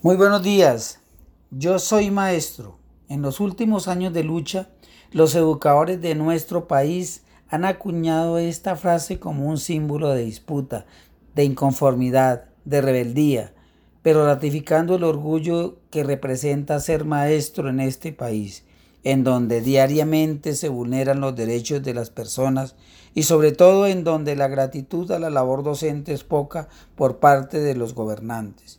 Muy buenos días, yo soy maestro. En los últimos años de lucha, los educadores de nuestro país han acuñado esta frase como un símbolo de disputa, de inconformidad, de rebeldía, pero ratificando el orgullo que representa ser maestro en este país, en donde diariamente se vulneran los derechos de las personas y sobre todo en donde la gratitud a la labor docente es poca por parte de los gobernantes.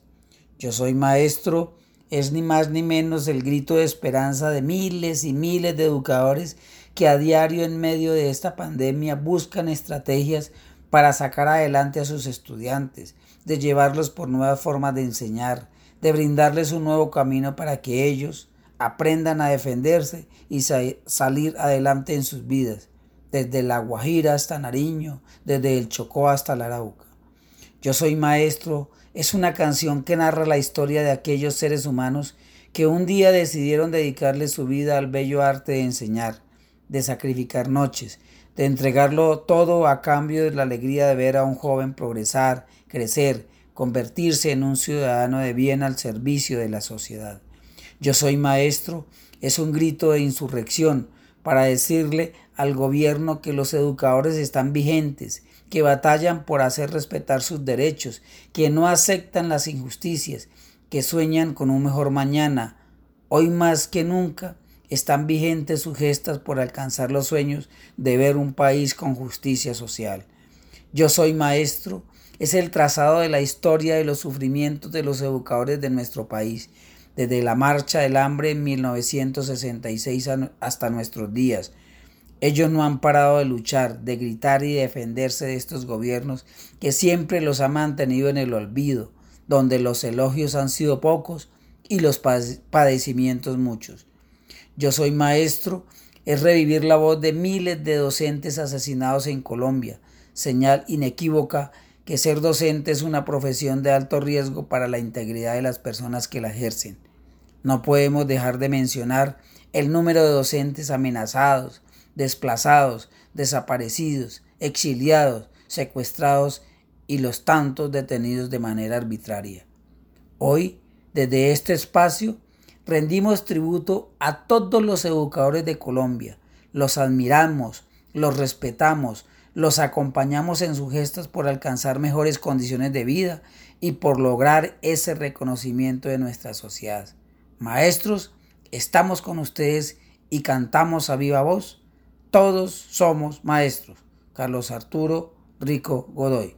Yo soy maestro es ni más ni menos el grito de esperanza de miles y miles de educadores que a diario en medio de esta pandemia buscan estrategias para sacar adelante a sus estudiantes, de llevarlos por nuevas formas de enseñar, de brindarles un nuevo camino para que ellos aprendan a defenderse y salir adelante en sus vidas, desde La Guajira hasta Nariño, desde el Chocó hasta la Arauca. Yo soy maestro es una canción que narra la historia de aquellos seres humanos que un día decidieron dedicarle su vida al bello arte de enseñar, de sacrificar noches, de entregarlo todo a cambio de la alegría de ver a un joven progresar, crecer, convertirse en un ciudadano de bien al servicio de la sociedad. Yo soy maestro es un grito de insurrección para decirle al gobierno que los educadores están vigentes, que batallan por hacer respetar sus derechos, que no aceptan las injusticias, que sueñan con un mejor mañana. Hoy más que nunca están vigentes sus gestas por alcanzar los sueños de ver un país con justicia social. Yo soy maestro es el trazado de la historia de los sufrimientos de los educadores de nuestro país, desde la marcha del hambre en 1966 hasta nuestros días, ellos no han parado de luchar, de gritar y defenderse de estos gobiernos que siempre los han mantenido en el olvido, donde los elogios han sido pocos y los padecimientos muchos. Yo soy maestro es revivir la voz de miles de docentes asesinados en Colombia, señal inequívoca que ser docente es una profesión de alto riesgo para la integridad de las personas que la ejercen. No podemos dejar de mencionar el número de docentes amenazados, desplazados, desaparecidos, exiliados, secuestrados y los tantos detenidos de manera arbitraria. Hoy, desde este espacio, rendimos tributo a todos los educadores de Colombia. Los admiramos, los respetamos, los acompañamos en sus gestos por alcanzar mejores condiciones de vida y por lograr ese reconocimiento de nuestra sociedad. Maestros, estamos con ustedes y cantamos a viva voz todos somos maestros. Carlos Arturo Rico Godoy.